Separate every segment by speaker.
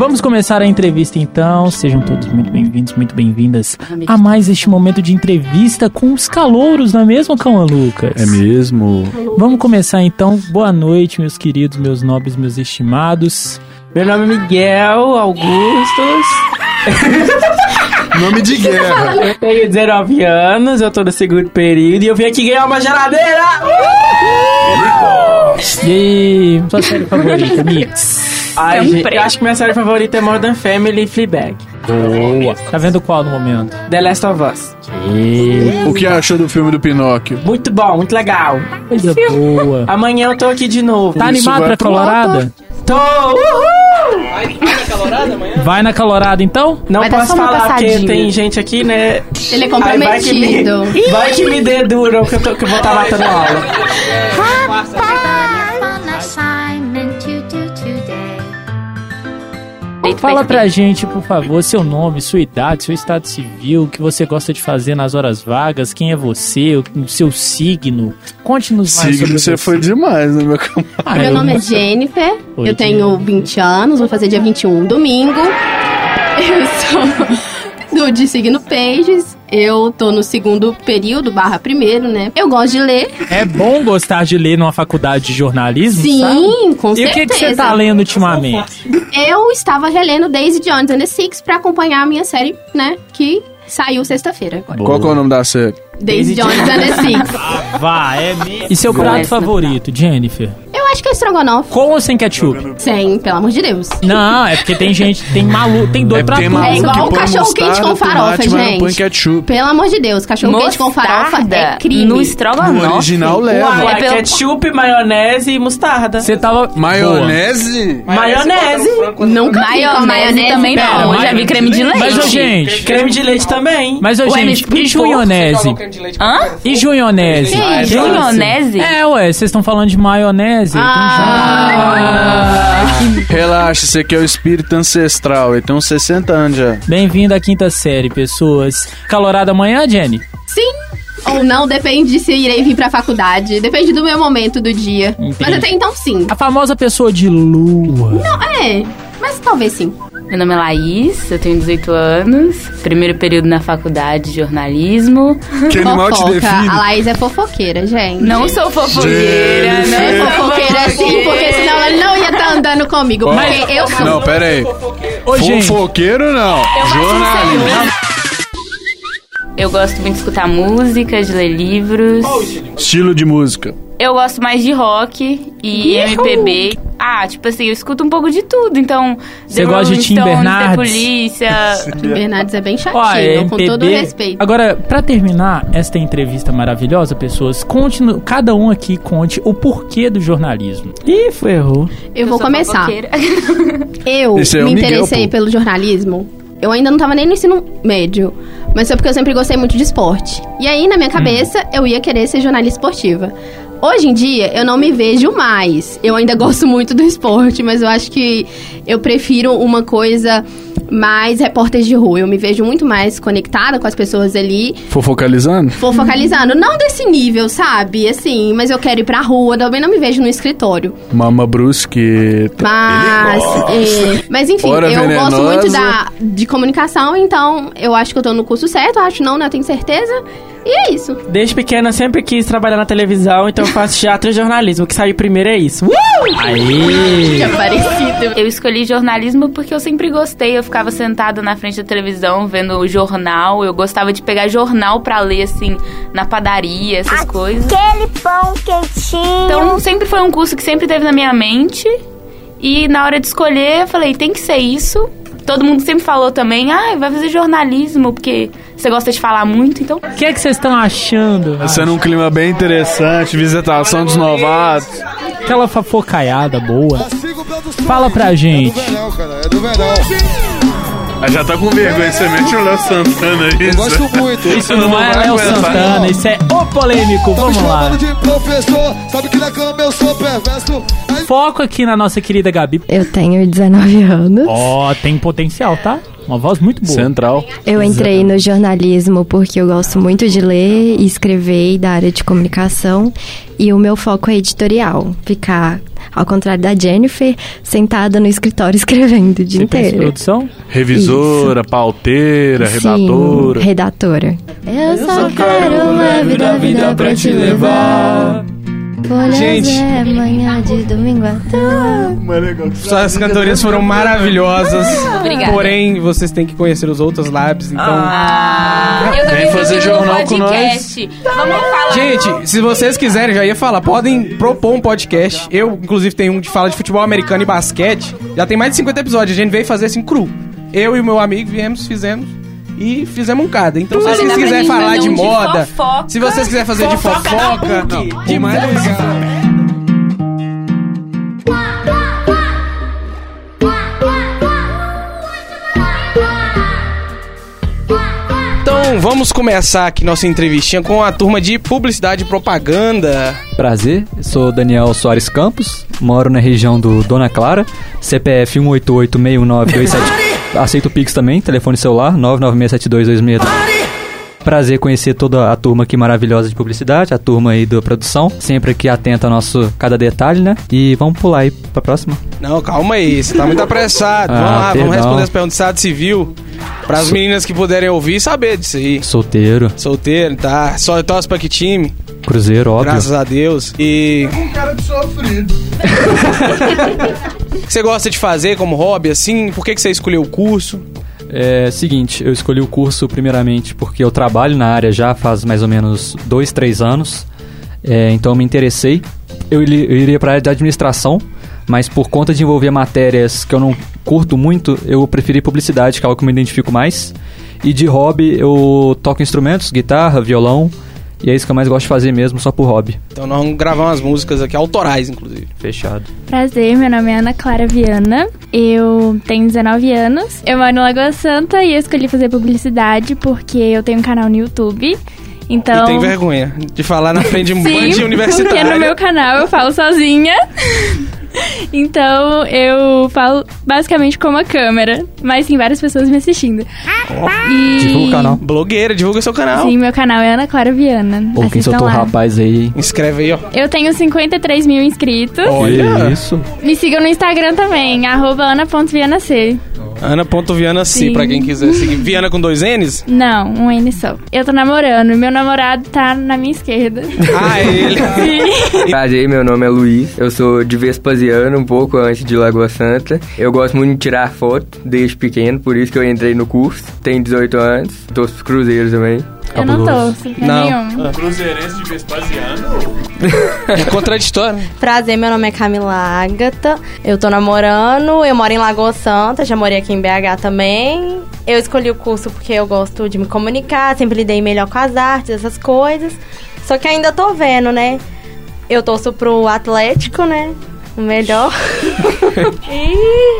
Speaker 1: Vamos começar a entrevista então. Sejam todos muito bem-vindos, muito bem-vindas a mais este momento de entrevista com os calouros, não é mesmo, Cauã Lucas?
Speaker 2: É mesmo.
Speaker 1: Vamos começar então. Boa noite, meus queridos, meus nobres, meus estimados.
Speaker 3: Meu nome é Miguel Augustos.
Speaker 2: Nome de guerra.
Speaker 3: Eu tenho 19 anos, eu tô no segundo período e eu vim aqui ganhar uma geladeira!
Speaker 1: E aí, sua série favorita, Mix?
Speaker 3: Ai, gente, eu acho que minha série favorita é Modern Family e Fleabag.
Speaker 1: Boa. Tá vendo qual no momento?
Speaker 3: The Last of Us.
Speaker 2: O que achou do filme do Pinóquio?
Speaker 3: Muito bom, muito legal.
Speaker 1: Coisa boa.
Speaker 3: Amanhã eu tô aqui de novo.
Speaker 1: Tá animado pra Colorada?
Speaker 3: Tô! Uhul!
Speaker 1: Vai na Colorada então?
Speaker 3: Não
Speaker 4: Vai dar
Speaker 3: posso
Speaker 4: só uma
Speaker 3: falar porque tem gente aqui, né?
Speaker 4: Ele é
Speaker 3: Aí vai que me,
Speaker 4: comprometido.
Speaker 3: vai que me deduram que eu, tô, que eu vou estar matando aula.
Speaker 5: fun
Speaker 1: Fala pra gente, por favor, seu nome, sua idade, seu estado civil, o que você gosta de fazer nas horas vagas, quem é você, o seu signo. Conte-nos mais
Speaker 2: Signo,
Speaker 1: sobre
Speaker 2: você foi demais, né, meu camarada?
Speaker 1: Ah,
Speaker 4: Meu
Speaker 1: eu
Speaker 4: nome é Jennifer,
Speaker 1: Oi,
Speaker 4: eu tenho 20 anos, vou fazer dia 21 domingo. Eu sou do de signo Pages, eu tô no segundo período, barra primeiro, né? Eu gosto de ler.
Speaker 1: É bom gostar de ler numa faculdade de jornalismo,
Speaker 4: Sim,
Speaker 1: sabe?
Speaker 4: com
Speaker 1: E o
Speaker 4: certeza.
Speaker 1: que, que você tá lendo ultimamente?
Speaker 4: Eu estava relendo Daisy Jones and the Six pra acompanhar a minha série, né? Que saiu sexta-feira agora.
Speaker 2: Qual que é o nome da série?
Speaker 4: Daisy Jones and the Six.
Speaker 1: Vá, é mesmo. E seu prato favorito, Jennifer?
Speaker 4: Eu acho que é estrogonofe.
Speaker 1: Com ou sem ketchup?
Speaker 4: Sem, pelo amor de Deus.
Speaker 1: Não, é porque tem gente, tem maluco, tem doido pra
Speaker 2: tem
Speaker 1: tudo.
Speaker 4: É igual o
Speaker 2: põe
Speaker 4: cachorro quente
Speaker 2: mostarda,
Speaker 4: com farofa,
Speaker 2: tomate, mas não
Speaker 4: gente.
Speaker 2: põe ketchup.
Speaker 4: Pelo amor de Deus, cachorro quente com farofa é crime.
Speaker 6: No
Speaker 2: No
Speaker 6: estrogonofe.
Speaker 2: original leva.
Speaker 3: Uai,
Speaker 6: É pelo-
Speaker 3: ketchup, maionese e mostarda.
Speaker 1: Você tava...
Speaker 2: Maionese?
Speaker 3: Maionese.
Speaker 4: Nunca vi com
Speaker 6: Maionese, também
Speaker 1: Pera,
Speaker 6: não. Eu já vi creme de leite.
Speaker 1: Mas, ô, gente...
Speaker 3: Creme de leite também.
Speaker 1: Mas, ô, gente, e junionese?
Speaker 6: Hã?
Speaker 1: E junionese?
Speaker 6: Junionese?
Speaker 1: É, ué, vocês estão falando de maionese. Tem
Speaker 4: Ah,
Speaker 2: Relaxa, esse aqui é o espírito ancestral. Ele tem uns 60 anos já.
Speaker 1: Bem-vindo à quinta série, pessoas. Calorada amanhã, Jenny?
Speaker 4: sim ou não, depende de se irei vir pra faculdade. Depende do meu momento do dia.
Speaker 1: Entendi.
Speaker 4: Mas até então, sim.
Speaker 1: A famosa pessoa de lua.
Speaker 4: Não, é, mas talvez sim.
Speaker 6: Meu nome é Laís, eu tenho 18 anos. Primeiro período na faculdade de jornalismo.
Speaker 2: Que animal te define?
Speaker 4: A Laís é fofoqueira, gente.
Speaker 6: Não sou fofoqueira,
Speaker 4: Não é fofoqueira sim, porque senão ela não ia estar andando comigo. Porque eu sou.
Speaker 2: Não, pera aí.
Speaker 1: Ô, gente,
Speaker 2: Fofoqueiro não. Jornalista.
Speaker 6: Eu gosto muito de escutar música, de ler livros.
Speaker 2: Estilo de música.
Speaker 6: Eu gosto mais de rock e MPB. Ah, tipo assim, eu escuto um pouco de tudo. Então,
Speaker 1: Você
Speaker 6: The
Speaker 1: gosta de Tim
Speaker 6: Stones,
Speaker 1: Bernardes?
Speaker 6: The Polícia.
Speaker 4: Bernardes é bem chatinho,
Speaker 1: Ó, é
Speaker 4: com
Speaker 1: MPB.
Speaker 4: todo respeito.
Speaker 1: Agora, pra terminar esta entrevista maravilhosa, pessoas, conte, no- cada um aqui conte o porquê do jornalismo.
Speaker 3: Ih, foi errou.
Speaker 4: Eu vou começar. Eu
Speaker 2: é o
Speaker 4: me
Speaker 2: Miguel,
Speaker 4: interessei
Speaker 2: pô.
Speaker 4: pelo jornalismo. Eu ainda não tava nem no ensino médio. Mas foi porque eu sempre gostei muito de esporte. E aí, na minha cabeça, eu ia querer ser jornalista esportiva. Hoje em dia, eu não me vejo mais. Eu ainda gosto muito do esporte, mas eu acho que eu prefiro uma coisa mais repórter de rua. Eu me vejo muito mais conectada com as pessoas ali,
Speaker 2: Fofocalizando?
Speaker 4: Vou focalizando. Não desse nível, sabe? Assim, mas eu quero ir pra rua, também não me vejo no escritório.
Speaker 2: Mama Brusqueta.
Speaker 4: Mas, é, mas enfim,
Speaker 2: Hora
Speaker 4: eu
Speaker 2: venenosa.
Speaker 4: gosto muito da, de comunicação, então eu acho que eu tô no curso certo, acho não, né? Eu tenho certeza. E é isso.
Speaker 3: Desde pequena eu sempre quis trabalhar na televisão, então eu faço teatro e jornalismo. O que saiu primeiro é isso. Uh!
Speaker 1: Aê!
Speaker 4: Que é parecido.
Speaker 6: Eu escolhi jornalismo porque eu sempre gostei. Eu ficava sentada na frente da televisão vendo o jornal. Eu gostava de pegar jornal pra ler, assim, na padaria, essas coisas.
Speaker 5: Aquele pão quentinho.
Speaker 6: Então, sempre foi um curso que sempre teve na minha mente. E na hora de escolher, eu falei, tem que ser isso. Todo mundo sempre falou também, ah, vai fazer jornalismo, porque você gosta de falar muito, então.
Speaker 1: O que é que vocês estão achando?
Speaker 2: Sendo um clima bem interessante, visitação dos novatos.
Speaker 1: Aquela fofocaiada boa. Fala pra gente.
Speaker 7: cara, é do verão.
Speaker 2: Ah, já tá com vergonha, você mete o Léo Santana aí.
Speaker 7: Eu gosto muito.
Speaker 1: Isso não é
Speaker 2: vai
Speaker 1: Léo. Santana, isso é o polêmico.
Speaker 7: Tá
Speaker 1: Vamos lá.
Speaker 7: de professor, sabe que na cama eu sou perverso. Aí
Speaker 1: Foco aqui na nossa querida Gabi.
Speaker 8: Eu tenho 19 anos.
Speaker 1: Ó, tem potencial, tá? Uma voz muito boa.
Speaker 2: Central.
Speaker 8: Eu entrei no jornalismo porque eu gosto muito de ler e escrever da área de comunicação. E o meu foco é editorial. Ficar, ao contrário da Jennifer, sentada no escritório escrevendo o dia
Speaker 1: Você pensa em
Speaker 8: inteiro.
Speaker 1: produção?
Speaker 2: Revisora, pauteira,
Speaker 8: Sim,
Speaker 2: redatora.
Speaker 8: redatora. Eu só quero leve da vida pra te levar. Folhas
Speaker 9: Gente.
Speaker 8: é manhã de domingo à toa.
Speaker 9: Suas cantorias foram maravilhosas.
Speaker 6: Obrigada.
Speaker 9: Porém, vocês têm que conhecer os outros labs, então.
Speaker 6: Ah, eu também
Speaker 2: Vem fazer jornal com
Speaker 6: podcast. Vamos falar.
Speaker 9: Gente, se vocês quiserem, já ia falar, podem propor um podcast. Eu, inclusive, tenho um de fala de futebol americano e basquete. Já tem mais de 50 episódios. A gente veio fazer assim cru. Eu e o meu amigo viemos, fizemos. E fizemos um cada. Então, se vocês quiserem falar de
Speaker 6: de
Speaker 9: moda,
Speaker 6: fofoca.
Speaker 9: se vocês quiserem fazer de fofoca, de música. Então, vamos começar aqui nossa entrevistinha com a turma de publicidade e propaganda.
Speaker 10: Prazer, sou Daniel Soares Campos, moro na região do Dona Clara, CPF 188-61927. Aceito o Pix também, telefone celular 9967226. Prazer conhecer toda a turma aqui maravilhosa de publicidade, a turma aí da produção, sempre aqui atenta ao nosso cada detalhe, né? E vamos pular aí pra próxima.
Speaker 9: Não, calma aí, você tá muito apressado.
Speaker 10: Ah,
Speaker 9: vamos lá,
Speaker 10: perdão.
Speaker 9: vamos responder as perguntas do Estado Civil. Para as meninas que puderem ouvir e saber disso aí.
Speaker 10: Solteiro,
Speaker 9: Solteiro, tá? Só torce pra que time?
Speaker 10: cruzeiro, óbvio.
Speaker 9: Graças a Deus. E
Speaker 7: Um cara de sofrido.
Speaker 9: o que você gosta de fazer como hobby, assim? Por que, que você escolheu o curso?
Speaker 10: É seguinte, eu escolhi o curso primeiramente porque eu trabalho na área já faz mais ou menos dois, três anos. É, então eu me interessei. Eu, eu iria para a área de administração, mas por conta de envolver matérias que eu não curto muito, eu preferi publicidade, que é algo que eu me identifico mais. E de hobby eu toco instrumentos, guitarra, violão. E é isso que eu mais gosto de fazer mesmo, só por hobby.
Speaker 9: Então nós vamos gravar umas músicas aqui, autorais, inclusive.
Speaker 10: Fechado.
Speaker 11: Prazer, meu nome é Ana Clara Viana, eu tenho 19 anos, eu moro em Lagoa Santa e eu escolhi fazer publicidade porque eu tenho um canal no YouTube. Então,
Speaker 9: E tem vergonha de falar na frente de um bando de
Speaker 11: Sim,
Speaker 9: universitário.
Speaker 11: porque no meu canal eu falo sozinha. então eu falo basicamente com uma câmera, mas tem várias pessoas me assistindo. E...
Speaker 10: Divulga o canal.
Speaker 9: Blogueira, divulga seu canal.
Speaker 11: Sim, meu canal é Ana Clara Viana.
Speaker 10: Ou quem soltou o rapaz aí.
Speaker 9: Inscreve aí, ó.
Speaker 11: Eu tenho 53 mil inscritos.
Speaker 9: Olha.
Speaker 10: Isso.
Speaker 11: Me sigam no Instagram também, arroba ana.vianac.
Speaker 9: Ana.Viana C,
Speaker 11: Sim.
Speaker 9: pra quem quiser seguir. Viana com dois N's?
Speaker 11: Não, um N só. Eu tô namorando, meu namorado tá na minha esquerda.
Speaker 9: Ah, ele.
Speaker 12: Prazer, meu nome é Luiz. Eu sou de Vespasiano, um pouco antes de Lagoa Santa. Eu gosto muito de tirar foto desde pequeno, por isso que eu entrei no curso. Tenho 18 anos, torço pros cruzeiros também.
Speaker 11: Eu não torço pra
Speaker 9: Não.
Speaker 11: nenhum.
Speaker 2: Cruzeirense de Vespasiano.
Speaker 9: É contraditório.
Speaker 13: Prazer, meu nome é Camila Ágata. Eu tô namorando, eu moro em Lagoa Santa, já morei aqui em BH também. Eu escolhi o curso porque eu gosto de me comunicar, sempre lidei melhor com as artes, essas coisas. Só que ainda tô vendo, né? Eu torço pro Atlético, né? O melhor. e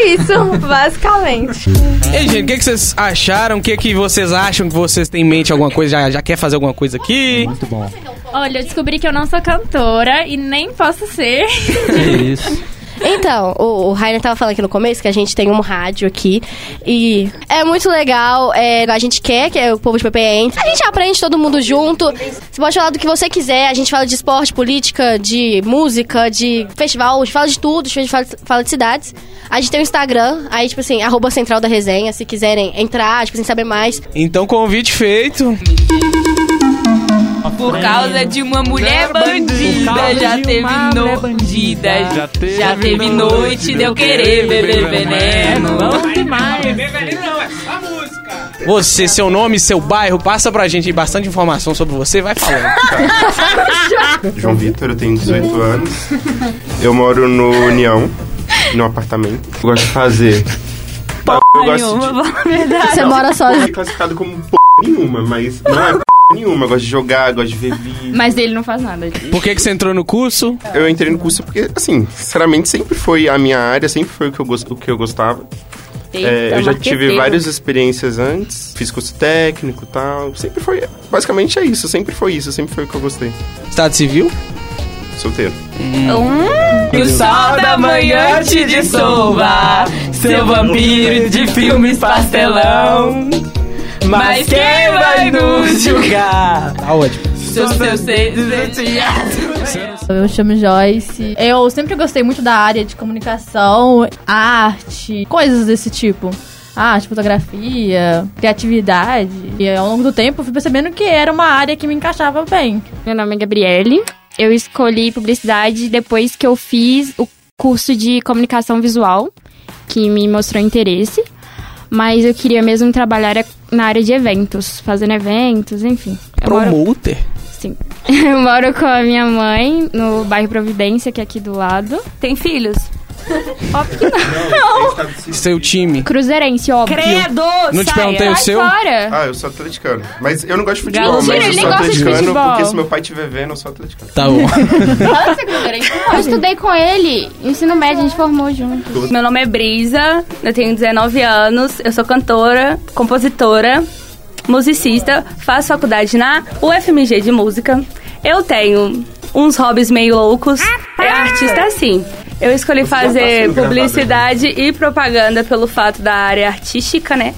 Speaker 13: é isso, basicamente.
Speaker 9: Ei, gente, o que, que vocês acharam? O que, que vocês acham que vocês têm em mente alguma coisa? Já, já quer fazer alguma coisa aqui?
Speaker 10: Muito bom.
Speaker 11: Olha, eu descobri que eu não sou cantora e nem posso ser.
Speaker 10: Que isso.
Speaker 4: Então, o, o Rainer tava falando aqui no começo que a gente tem um rádio aqui e é muito legal. é, a gente quer que o povo de PPN. A gente aprende todo mundo junto. Você pode falar do que você quiser. A gente fala de esporte, política, de música, de festival, a gente fala de tudo, a gente fala, fala de cidades. A gente tem o Instagram, aí, tipo assim, arroba central da resenha, se quiserem entrar, tipo assim, saber mais.
Speaker 9: Então, convite feito.
Speaker 6: Por causa de uma mulher bandida, já teve no... bandida, já teve, noite de eu querer beber veneno.
Speaker 1: Bom demais.
Speaker 9: Você, seu nome, seu bairro, passa pra gente bastante informação sobre você, vai falando.
Speaker 14: João Vitor, eu tenho 18 anos. Eu moro no União, no apartamento. Eu gosto de fazer. eu gosto de.
Speaker 4: Você mora
Speaker 14: Não
Speaker 4: sozinho.
Speaker 14: é classificado como p nenhuma, mas não é p nenhuma. Eu gosto de jogar, gosto de ver vídeo.
Speaker 6: Mas ele não faz nada disso.
Speaker 9: Por que, que você entrou no curso?
Speaker 14: Eu entrei no curso porque, assim, sinceramente, sempre foi a minha área, sempre foi o que eu, gos- o que eu gostava. É, eu já tive várias experiências antes, fiz curso técnico e tal. Sempre foi. Basicamente é isso, sempre foi isso, sempre foi o que eu gostei.
Speaker 9: Estado civil?
Speaker 14: Solteiro.
Speaker 11: Hum,
Speaker 3: Que o sol da manhã te dissolva, seu vampiro de filmes pastelão. Mas quem vai nos julgar?
Speaker 9: Tá ótimo.
Speaker 3: Seus seus
Speaker 15: Eu chamo Joyce. Eu sempre gostei muito da área de comunicação, arte, coisas desse tipo. Arte, fotografia, criatividade. E ao longo do tempo eu fui percebendo que era uma área que me encaixava bem.
Speaker 16: Meu nome é Gabriele. Eu escolhi publicidade depois que eu fiz o curso de comunicação visual, que me mostrou interesse. Mas eu queria mesmo trabalhar na área de eventos, fazendo eventos, enfim. Eu moro-
Speaker 9: Promoter?
Speaker 16: Sim. Eu moro com a minha mãe no bairro Providência, que é aqui do lado.
Speaker 17: Tem filhos?
Speaker 16: Óbvio que não.
Speaker 9: Seu time.
Speaker 16: Cruzeirense, óbvio.
Speaker 17: Credo,
Speaker 9: Não te perguntei o
Speaker 16: Sai
Speaker 9: seu?
Speaker 16: fora.
Speaker 14: Ah, eu eu sou atleticano. Mas eu não gosto de futebol,
Speaker 16: Mentira,
Speaker 14: mas eu
Speaker 16: ele
Speaker 14: sou
Speaker 16: nem gosta de
Speaker 14: atleticano
Speaker 16: futebol.
Speaker 14: porque se meu pai estiver vendo, eu sou atleticano.
Speaker 9: Tá bom.
Speaker 16: Eu estudei com ele, ensino médio, a gente formou junto.
Speaker 17: Meu nome é Brisa, eu tenho 19 anos, eu sou cantora, compositora, musicista, faço faculdade na UFMG de música. Eu tenho uns hobbies meio loucos. É artista assim. Eu escolhi fazer
Speaker 14: sendo gravada,
Speaker 17: publicidade e propaganda pelo fato da área artística, né?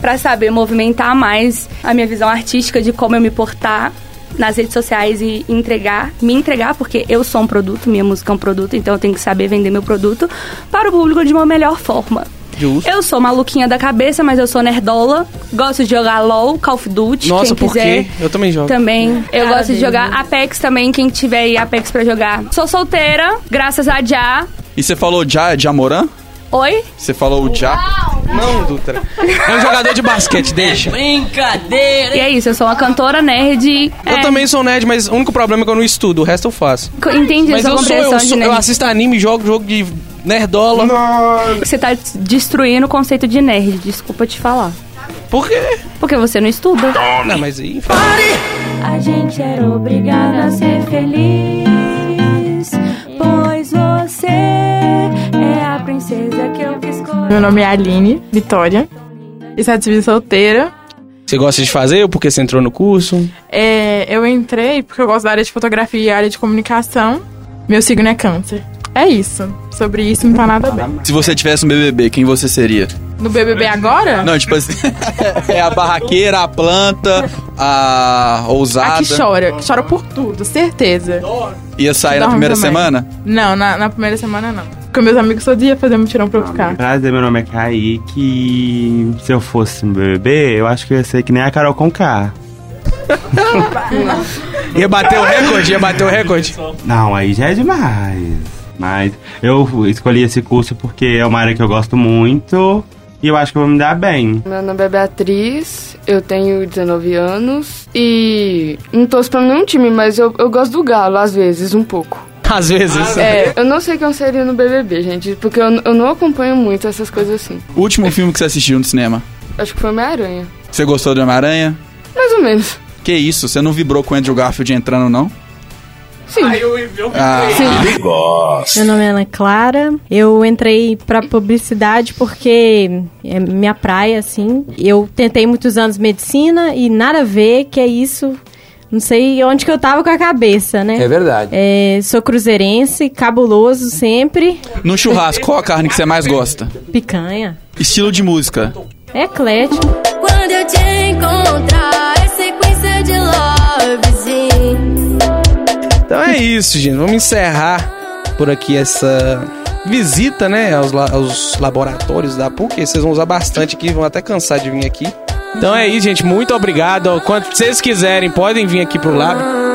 Speaker 17: Pra saber movimentar mais a minha visão artística de como eu me portar nas redes sociais e entregar, me entregar, porque eu sou um produto, minha música é um produto, então eu tenho que saber vender meu produto para o público de uma melhor forma.
Speaker 9: Justo.
Speaker 17: Eu sou maluquinha da cabeça, mas eu sou nerdola. Gosto de jogar LOL, Call of Duty.
Speaker 9: Nossa,
Speaker 17: quem
Speaker 9: por
Speaker 17: quiser.
Speaker 9: quê? Eu também jogo.
Speaker 17: Também. Eu
Speaker 15: Cara
Speaker 17: gosto de jogar Apex também, quem tiver aí Apex pra jogar. Sou solteira, graças a Já.
Speaker 18: E você falou já de Amorã?
Speaker 17: Oi?
Speaker 18: Você falou já?
Speaker 9: Não, Dutra. É um jogador de basquete, deixa.
Speaker 3: Brincadeira.
Speaker 17: E é isso, eu sou uma cantora nerd.
Speaker 9: Eu
Speaker 17: É,
Speaker 9: também sou nerd, mas o único problema é que eu não estudo, o resto eu faço.
Speaker 17: Entendi,
Speaker 9: Mas eu sou, eu, sou, eu assisto anime, jogo jogo de nerdola.
Speaker 17: Você tá destruindo o conceito de nerd, desculpa te falar.
Speaker 9: Por quê?
Speaker 17: Porque você não estuda.
Speaker 9: Não, mas aí...
Speaker 13: A gente era obrigado a ser feliz,
Speaker 15: Meu nome é Aline Vitória. Estado civil solteira.
Speaker 9: Você gosta de fazer ou porque você entrou no curso?
Speaker 15: É, eu entrei porque eu gosto da área de fotografia e área de comunicação. Meu signo é câncer. É isso. Sobre isso não tá nada bem.
Speaker 18: Se você tivesse um BBB, quem você seria?
Speaker 15: No BBB agora?
Speaker 18: Não, tipo assim. é a barraqueira, a planta, a ousada.
Speaker 15: A que chora. Que chora por tudo, certeza.
Speaker 18: Ia sair na primeira
Speaker 15: também.
Speaker 18: semana?
Speaker 15: Não, na, na primeira semana não. Porque meus amigos todo dia faziam mutirão pra eu ficar.
Speaker 19: Prazer, meu nome é Kaique. Se eu fosse um bebê, eu acho que eu ia ser que nem a Carol Conká.
Speaker 9: Ia bater o recorde? Ia bater o recorde?
Speaker 19: Não, aí já é demais. Mas eu escolhi esse curso porque é uma área que eu gosto muito e eu acho que eu vou me dar bem.
Speaker 20: Meu nome é Beatriz, eu tenho 19 anos e não torço pra nenhum time, mas eu, eu gosto do Galo às vezes, um pouco.
Speaker 9: Às vezes.
Speaker 20: É, eu não sei quem eu seria no BBB, gente, porque eu, eu não acompanho muito essas coisas assim.
Speaker 18: O último filme que você assistiu no cinema?
Speaker 20: Acho que foi Homem-Aranha.
Speaker 18: Você gostou do Homem-Aranha?
Speaker 20: Mais ou menos.
Speaker 18: Que isso? Você não vibrou com o Andrew Garfield entrando, não?
Speaker 20: Sim.
Speaker 18: Ah,
Speaker 21: Meu nome é Ana Clara. Eu entrei pra publicidade porque é minha praia, assim. Eu tentei muitos anos medicina e nada a ver, que é isso. Não sei onde que eu tava com a cabeça, né?
Speaker 22: É verdade.
Speaker 21: É, sou cruzeirense, cabuloso sempre.
Speaker 18: No churrasco, qual a carne que você mais gosta?
Speaker 21: Picanha.
Speaker 18: Estilo de música.
Speaker 21: É eclético.
Speaker 13: Quando eu te encontrar, é sequência de lovezinho.
Speaker 9: Então é isso, gente. Vamos encerrar por aqui essa visita, né, aos, la- aos laboratórios da PUC. Vocês vão usar bastante aqui, vão até cansar de vir aqui. Então é isso, gente. Muito obrigado. Quando vocês quiserem, podem vir aqui pro lab.